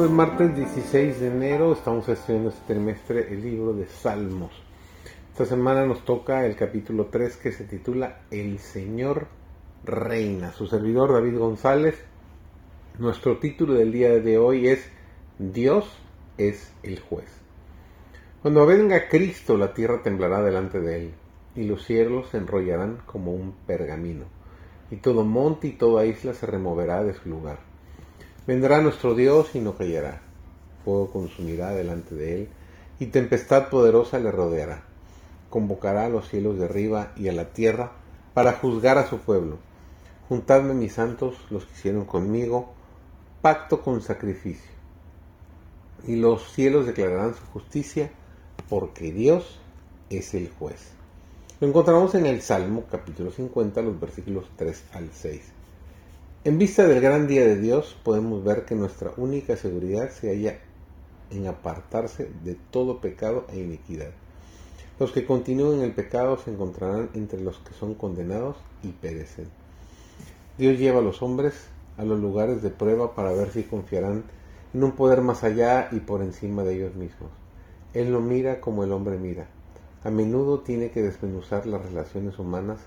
Hoy martes 16 de enero estamos estudiando este trimestre el libro de Salmos. Esta semana nos toca el capítulo 3 que se titula El Señor Reina. Su servidor David González. Nuestro título del día de hoy es Dios es el juez. Cuando venga Cristo la tierra temblará delante de él y los cielos se enrollarán como un pergamino y todo monte y toda isla se removerá de su lugar Vendrá nuestro Dios y no callará. Fuego consumirá delante de él, y tempestad poderosa le rodeará. Convocará a los cielos de arriba y a la tierra para juzgar a su pueblo. Juntadme mis santos, los que hicieron conmigo, pacto con sacrificio. Y los cielos declararán su justicia, porque Dios es el juez. Lo encontramos en el Salmo capítulo 50, los versículos 3 al 6. En vista del gran día de Dios, podemos ver que nuestra única seguridad se halla en apartarse de todo pecado e iniquidad. Los que continúen en el pecado se encontrarán entre los que son condenados y perecen. Dios lleva a los hombres a los lugares de prueba para ver si confiarán en un poder más allá y por encima de ellos mismos. Él no mira como el hombre mira. A menudo tiene que desmenuzar las relaciones humanas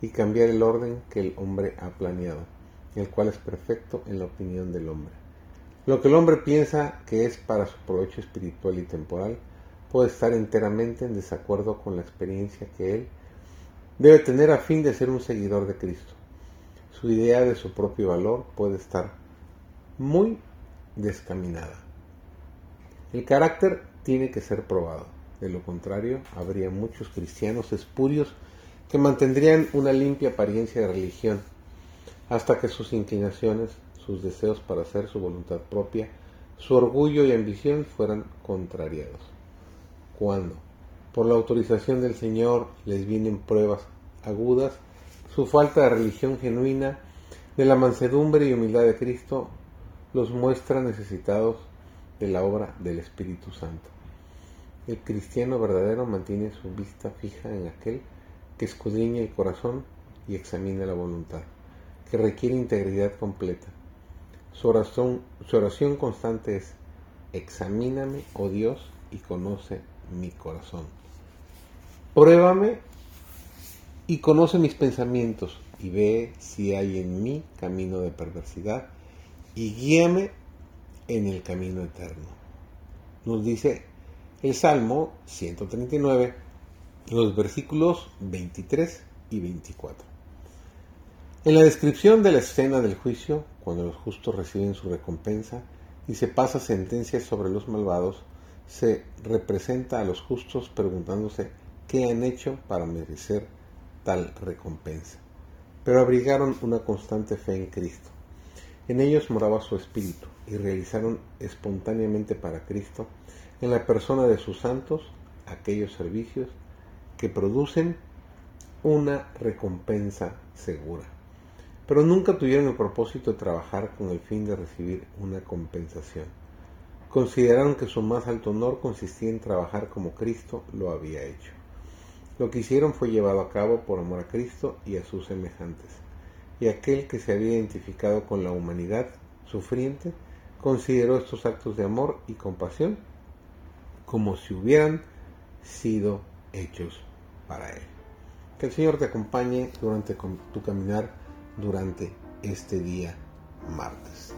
y cambiar el orden que el hombre ha planeado el cual es perfecto en la opinión del hombre. Lo que el hombre piensa que es para su provecho espiritual y temporal puede estar enteramente en desacuerdo con la experiencia que él debe tener a fin de ser un seguidor de Cristo. Su idea de su propio valor puede estar muy descaminada. El carácter tiene que ser probado. De lo contrario, habría muchos cristianos espurios que mantendrían una limpia apariencia de religión hasta que sus inclinaciones, sus deseos para hacer su voluntad propia, su orgullo y ambición fueran contrariados. Cuando, por la autorización del Señor, les vienen pruebas agudas, su falta de religión genuina, de la mansedumbre y humildad de Cristo, los muestra necesitados de la obra del Espíritu Santo. El cristiano verdadero mantiene su vista fija en aquel que escudriña el corazón y examina la voluntad que requiere integridad completa. Su oración, constante es, examíname, oh Dios, y conoce mi corazón. Pruébame y conoce mis pensamientos y ve si hay en mí camino de perversidad y guíame en el camino eterno. Nos dice el Salmo 139, los versículos 23 y 24. En la descripción de la escena del juicio, cuando los justos reciben su recompensa y se pasa sentencia sobre los malvados, se representa a los justos preguntándose qué han hecho para merecer tal recompensa. Pero abrigaron una constante fe en Cristo. En ellos moraba su espíritu y realizaron espontáneamente para Cristo, en la persona de sus santos, aquellos servicios que producen una recompensa segura pero nunca tuvieron el propósito de trabajar con el fin de recibir una compensación. Consideraron que su más alto honor consistía en trabajar como Cristo lo había hecho. Lo que hicieron fue llevado a cabo por amor a Cristo y a sus semejantes. Y aquel que se había identificado con la humanidad sufriente consideró estos actos de amor y compasión como si hubieran sido hechos para él. Que el Señor te acompañe durante tu caminar durante este día martes.